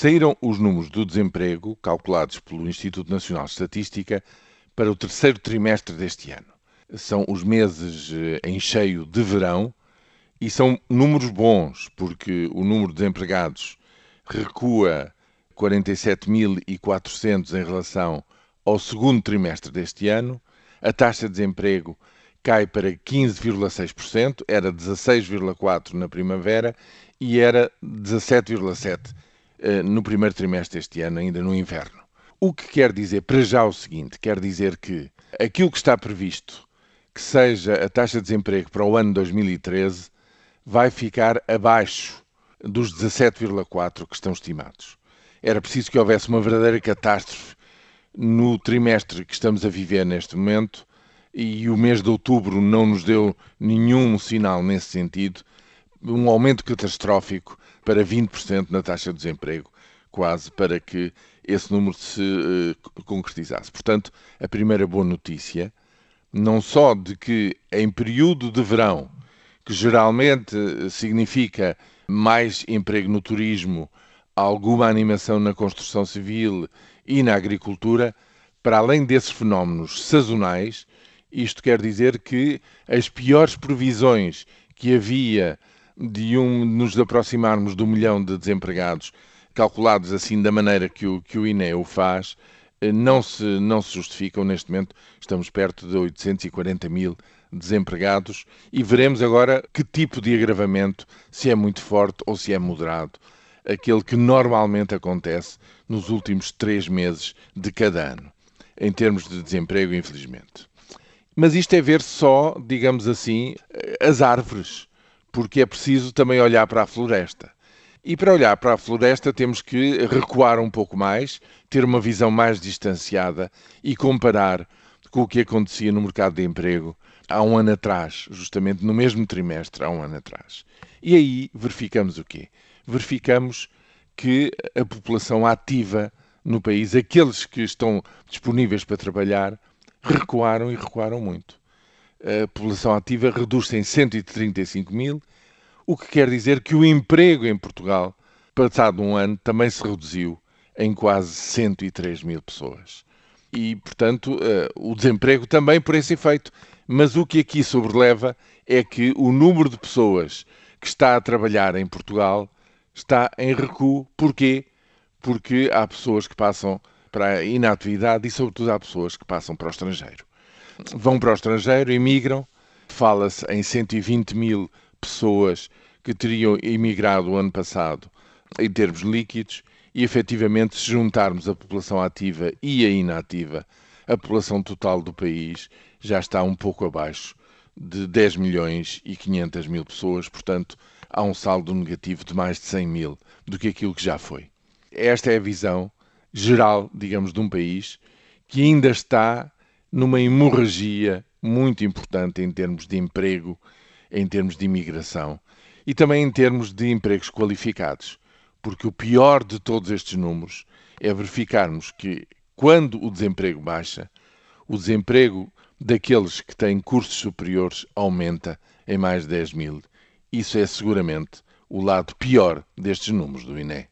Saíram os números do desemprego, calculados pelo Instituto Nacional de Estatística, para o terceiro trimestre deste ano. São os meses eh, em cheio de verão e são números bons, porque o número de desempregados recua 47.400 em relação ao segundo trimestre deste ano, a taxa de desemprego cai para 15,6%, era 16,4% na primavera e era 17,7% eh, no primeiro trimestre deste ano, ainda no inverno. O que quer dizer para já o seguinte: quer dizer que aquilo que está previsto que seja a taxa de desemprego para o ano 2013 vai ficar abaixo dos 17,4 que estão estimados. Era preciso que houvesse uma verdadeira catástrofe no trimestre que estamos a viver neste momento e o mês de outubro não nos deu nenhum sinal nesse sentido. Um aumento catastrófico para 20% na taxa de desemprego, quase para que esse número se uh, concretizasse. Portanto, a primeira boa notícia, não só de que em período de verão, que geralmente eh, significa mais emprego no turismo, alguma animação na construção civil e na agricultura, para além desses fenómenos sazonais, isto quer dizer que as piores previsões que havia de um, nos aproximarmos do milhão de desempregados, calculados assim da maneira que o, que o INE o faz, eh, não se, não se justificam. Neste momento estamos perto de 840 mil desempregados e veremos agora que tipo de agravamento, se é muito forte ou se é moderado, aquele que normalmente acontece nos últimos três meses de cada ano, em termos de desemprego, infelizmente. Mas isto é ver só, digamos assim, as árvores, porque é preciso também olhar para a floresta. E para olhar para a floresta temos que recuar um pouco mais, ter uma visão mais distanciada e comparar com o que acontecia no mercado de emprego há um ano atrás, justamente no mesmo trimestre, há um ano atrás. E aí verificamos o quê? Verificamos que a população ativa no país, aqueles que estão disponíveis para trabalhar, recuaram e recuaram muito. A população ativa reduz-se em 135 mil, o que quer dizer que o emprego em Portugal, passado um ano, também se reduziu em quase 103 mil pessoas. E, portanto, o desemprego também por esse efeito. Mas o que aqui sobreleva é que o número de pessoas que está a trabalhar em Portugal está em recuo. Porquê? Porque há pessoas que passam para a inatividade e, sobretudo, há pessoas que passam para o estrangeiro. Vão para o estrangeiro, emigram, fala-se em 120 mil pessoas que teriam emigrado o ano passado em termos líquidos e, efetivamente, se juntarmos a população ativa e a inativa, a população total do país já está um pouco abaixo de 10 milhões e 500 mil pessoas, portanto, há um saldo negativo de mais de 100 mil do que aquilo que já foi. Esta é a visão geral, digamos, de um país que ainda está numa hemorragia muito importante em termos de emprego, em termos de imigração e também em termos de empregos qualificados. Porque o pior de todos estes números é verificarmos que, quando o desemprego baixa, o desemprego daqueles que têm cursos superiores aumenta em mais de 10 mil. Isso é seguramente o lado pior destes números do INE.